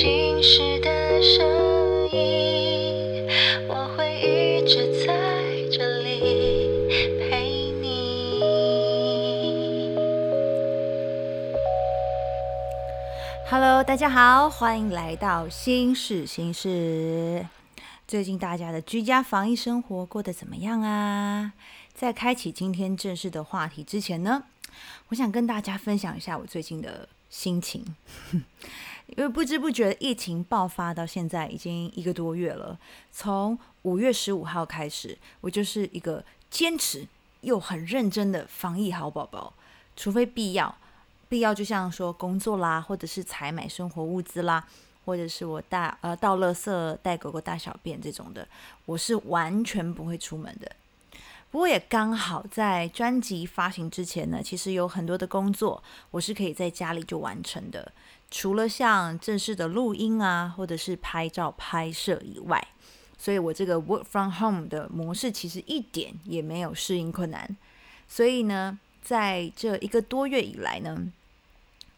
心事的声音。我会一直在这里陪你。Hello，大家好，欢迎来到新事心事。最近大家的居家防疫生活过得怎么样啊？在开启今天正式的话题之前呢，我想跟大家分享一下我最近的心情，因为不知不觉疫情爆发到现在已经一个多月了。从五月十五号开始，我就是一个坚持又很认真的防疫好宝宝，除非必要。必要就像说工作啦，或者是采买生活物资啦，或者是我大呃倒垃圾、带狗狗大小便这种的，我是完全不会出门的。不过也刚好在专辑发行之前呢，其实有很多的工作我是可以在家里就完成的，除了像正式的录音啊，或者是拍照拍摄以外，所以我这个 work from home 的模式其实一点也没有适应困难。所以呢，在这一个多月以来呢，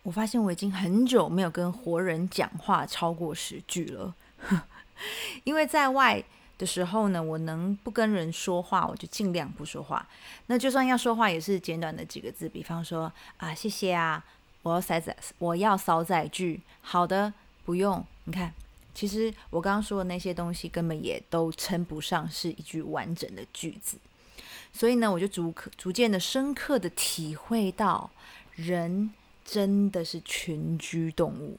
我发现我已经很久没有跟活人讲话超过十句了，因为在外的时候呢，我能不跟人说话，我就尽量不说话。那就算要说话，也是简短的几个字，比方说啊，谢谢啊，我要塞载，我要扫载具，好的，不用。你看，其实我刚刚说的那些东西，根本也都称不上是一句完整的句子。所以呢，我就逐逐渐的深刻的体会到，人真的是群居动物，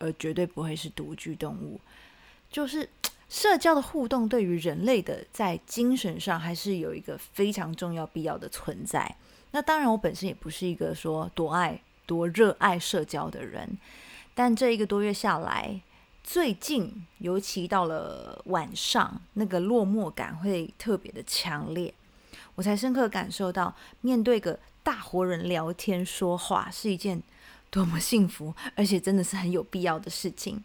而绝对不会是独居动物。就是社交的互动对于人类的在精神上还是有一个非常重要必要的存在。那当然，我本身也不是一个说多爱多热爱社交的人，但这一个多月下来，最近尤其到了晚上，那个落寞感会特别的强烈。我才深刻感受到，面对个大活人聊天说话是一件多么幸福，而且真的是很有必要的事情。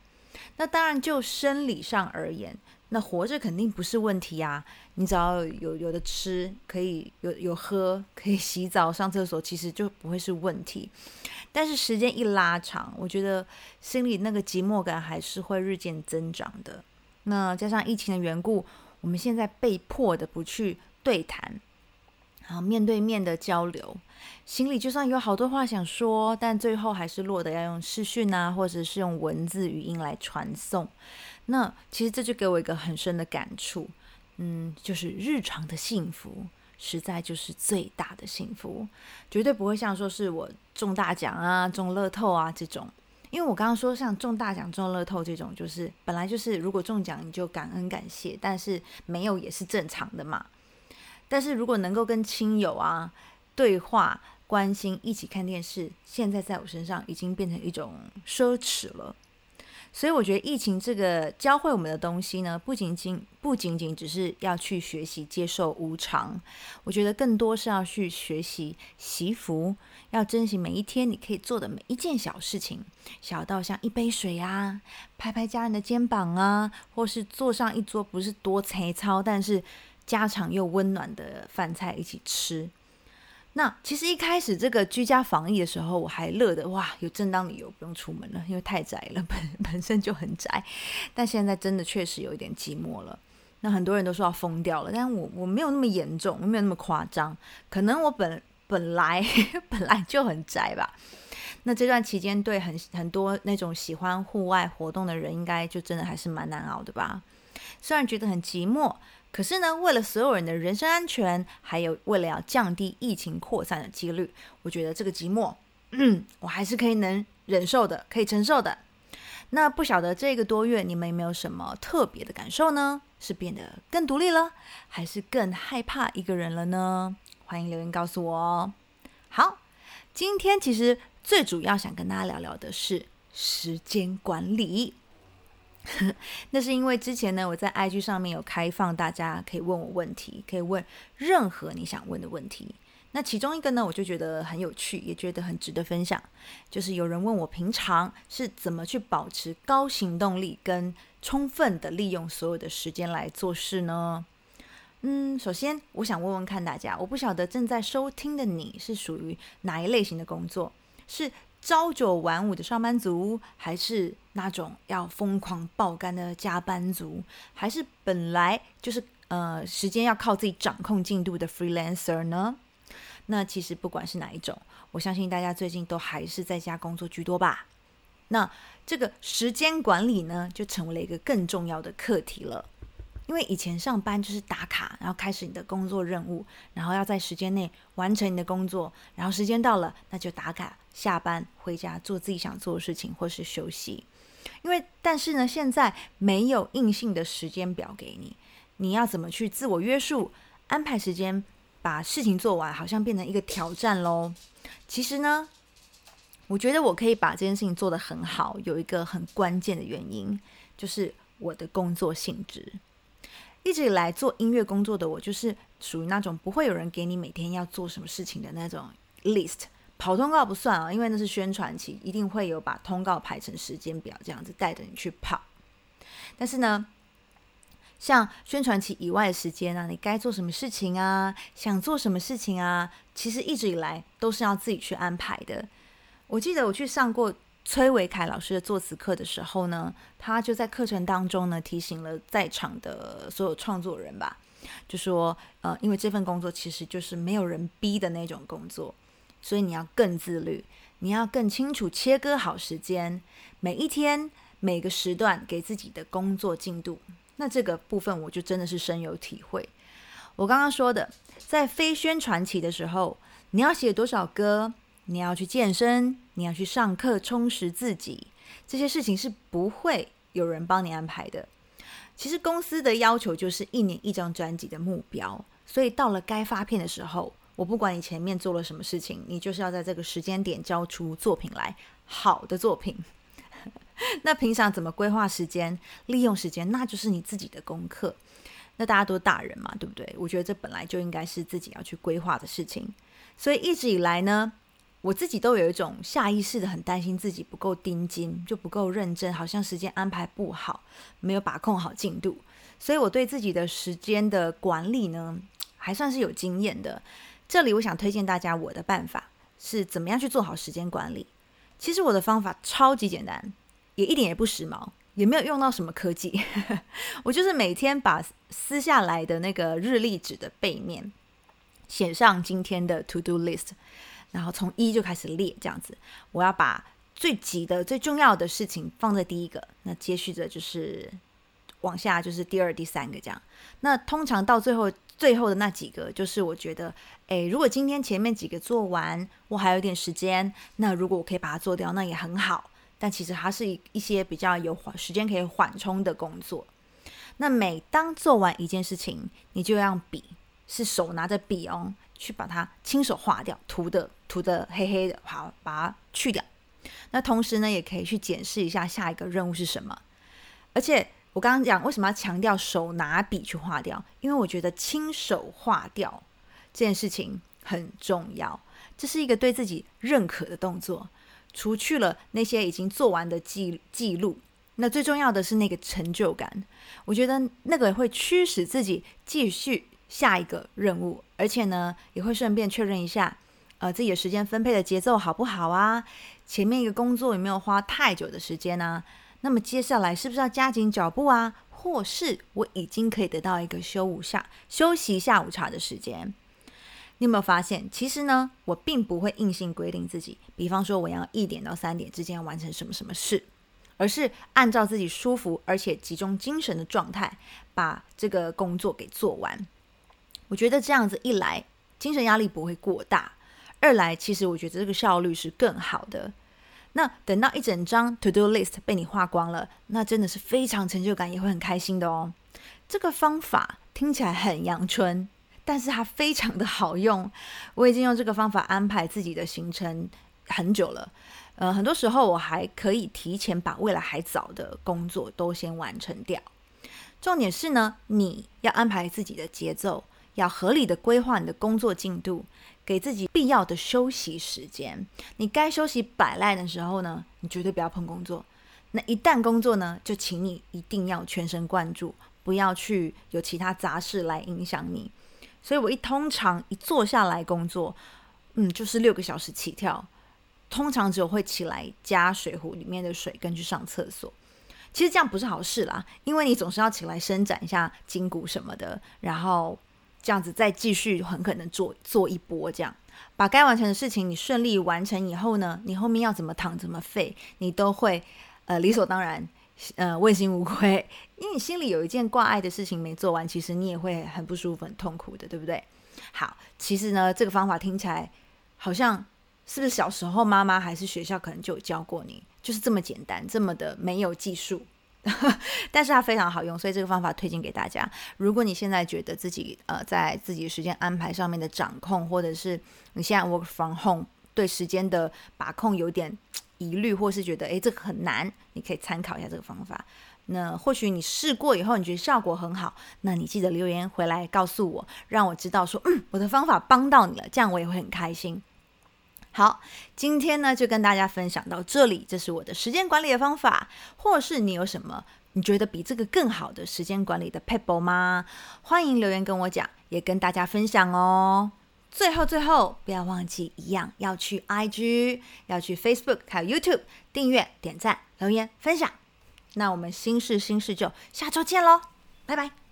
那当然，就生理上而言，那活着肯定不是问题啊。你只要有有的吃，可以有有喝，可以洗澡、上厕所，其实就不会是问题。但是时间一拉长，我觉得心里那个寂寞感还是会日渐增长的。那加上疫情的缘故，我们现在被迫的不去对谈。然后面对面的交流，心里就算有好多话想说，但最后还是落得要用视讯啊，或者是用文字语音来传送。那其实这就给我一个很深的感触，嗯，就是日常的幸福，实在就是最大的幸福，绝对不会像说是我中大奖啊、中乐透啊这种。因为我刚刚说像中大奖、中乐透这种，就是本来就是如果中奖你就感恩感谢，但是没有也是正常的嘛。但是如果能够跟亲友啊对话、关心、一起看电视，现在在我身上已经变成一种奢侈了。所以我觉得疫情这个教会我们的东西呢，不仅仅不仅仅只是要去学习接受无常，我觉得更多是要去学习惜福，要珍惜每一天你可以做的每一件小事情，小到像一杯水啊，拍拍家人的肩膀啊，或是做上一桌不是多才操，但是家常又温暖的饭菜一起吃。那其实一开始这个居家防疫的时候，我还乐得哇，有正当理由不用出门了，因为太宅了，本本身就很宅。但现在真的确实有一点寂寞了。那很多人都说要疯掉了，但我我没有那么严重，我没有那么夸张。可能我本本来 本来就很宅吧。那这段期间，对很很多那种喜欢户外活动的人，应该就真的还是蛮难熬的吧。虽然觉得很寂寞。可是呢，为了所有人的人身安全，还有为了要降低疫情扩散的几率，我觉得这个寂寞，嗯，我还是可以能忍受的，可以承受的。那不晓得这个多月你们有没有什么特别的感受呢？是变得更独立了，还是更害怕一个人了呢？欢迎留言告诉我哦。好，今天其实最主要想跟大家聊聊的是时间管理。那是因为之前呢，我在 IG 上面有开放，大家可以问我问题，可以问任何你想问的问题。那其中一个呢，我就觉得很有趣，也觉得很值得分享，就是有人问我平常是怎么去保持高行动力，跟充分的利用所有的时间来做事呢？嗯，首先我想问问看大家，我不晓得正在收听的你是属于哪一类型的工作，是朝九晚五的上班族，还是那种要疯狂爆肝的加班族，还是本来就是呃时间要靠自己掌控进度的 freelancer 呢？那其实不管是哪一种，我相信大家最近都还是在家工作居多吧。那这个时间管理呢，就成为了一个更重要的课题了。因为以前上班就是打卡，然后开始你的工作任务，然后要在时间内完成你的工作，然后时间到了，那就打卡下班回家做自己想做的事情或是休息。因为但是呢，现在没有硬性的时间表给你，你要怎么去自我约束安排时间？把事情做完，好像变成一个挑战喽。其实呢，我觉得我可以把这件事情做得很好，有一个很关键的原因，就是我的工作性质。一直以来做音乐工作的我，就是属于那种不会有人给你每天要做什么事情的那种 list。跑通告不算啊，因为那是宣传期，一定会有把通告排成时间表，这样子带着你去跑。但是呢，像宣传期以外的时间啊，你该做什么事情啊？想做什么事情啊？其实一直以来都是要自己去安排的。我记得我去上过崔维凯老师的作词课的时候呢，他就在课程当中呢提醒了在场的所有创作人吧，就说呃，因为这份工作其实就是没有人逼的那种工作，所以你要更自律，你要更清楚切割好时间，每一天每个时段给自己的工作进度。那这个部分我就真的是深有体会。我刚刚说的，在非宣传期的时候，你要写多少歌，你要去健身，你要去上课充实自己，这些事情是不会有人帮你安排的。其实公司的要求就是一年一张专辑的目标，所以到了该发片的时候，我不管你前面做了什么事情，你就是要在这个时间点交出作品来，好的作品。那平常怎么规划时间、利用时间，那就是你自己的功课。那大家都大人嘛，对不对？我觉得这本来就应该是自己要去规划的事情。所以一直以来呢，我自己都有一种下意识的很担心自己不够盯紧，就不够认真，好像时间安排不好，没有把控好进度。所以我对自己的时间的管理呢，还算是有经验的。这里我想推荐大家我的办法是怎么样去做好时间管理。其实我的方法超级简单。也一点也不时髦，也没有用到什么科技。我就是每天把撕下来的那个日历纸的背面写上今天的 to do list，然后从一就开始列，这样子。我要把最急的、最重要的事情放在第一个，那接续着就是往下就是第二、第三个这样。那通常到最后最后的那几个，就是我觉得，诶，如果今天前面几个做完，我还有点时间，那如果我可以把它做掉，那也很好。但其实它是一一些比较有缓时间可以缓冲的工作。那每当做完一件事情，你就用笔是手拿着笔哦，去把它亲手画掉，涂的涂的黑黑的，好把它去掉。那同时呢，也可以去检视一下下一个任务是什么。而且我刚刚讲为什么要强调手拿笔去画掉，因为我觉得亲手画掉这件事情很重要，这是一个对自己认可的动作。除去了那些已经做完的记记录，那最重要的是那个成就感。我觉得那个会驱使自己继续下一个任务，而且呢，也会顺便确认一下，呃，自己的时间分配的节奏好不好啊？前面一个工作有没有花太久的时间呢？那么接下来是不是要加紧脚步啊？或是我已经可以得到一个休午下休息下午茶的时间？你有没有发现，其实呢，我并不会硬性规定自己，比方说我要一点到三点之间完成什么什么事，而是按照自己舒服而且集中精神的状态，把这个工作给做完。我觉得这样子一来，精神压力不会过大；二来，其实我觉得这个效率是更好的。那等到一整张 to do list 被你画光了，那真的是非常成就感，也会很开心的哦。这个方法听起来很阳春。但是它非常的好用，我已经用这个方法安排自己的行程很久了。呃，很多时候我还可以提前把未来还早的工作都先完成掉。重点是呢，你要安排自己的节奏，要合理的规划你的工作进度，给自己必要的休息时间。你该休息摆烂的时候呢，你绝对不要碰工作。那一旦工作呢，就请你一定要全神贯注。不要去有其他杂事来影响你。所以我一通常一坐下来工作，嗯，就是六个小时起跳，通常只有会起来加水壶里面的水跟去上厕所。其实这样不是好事啦，因为你总是要起来伸展一下筋骨什么的，然后这样子再继续很可能做做一波，这样把该完成的事情你顺利完成以后呢，你后面要怎么躺怎么废，你都会呃理所当然呃问心无愧，因为你心里有一件挂碍的事情没做完，其实你也会很不舒服、很痛苦的，对不对？好，其实呢这个方法听起来好像是不是小时候妈妈还是学校可能就有教过你？就是这么简单，这么的没有技术，但是它非常好用，所以这个方法推荐给大家。如果你现在觉得自己呃在自己时间安排上面的掌控，或者是你现在 work from home 对时间的把控有点 疑虑，或是觉得诶这个很难，你可以参考一下这个方法。那或许你试过以后，你觉得效果很好，那你记得留言回来告诉我，让我知道说嗯我的方法帮到你了，这样我也会很开心。好，今天呢就跟大家分享到这里，这是我的时间管理的方法，或是你有什么你觉得比这个更好的时间管理的 pebble 吗？欢迎留言跟我讲，也跟大家分享哦。最后最后，不要忘记一样要去 IG，要去 Facebook，还有 YouTube 订阅、点赞、留言、分享。那我们新事新事就下周见喽，拜拜。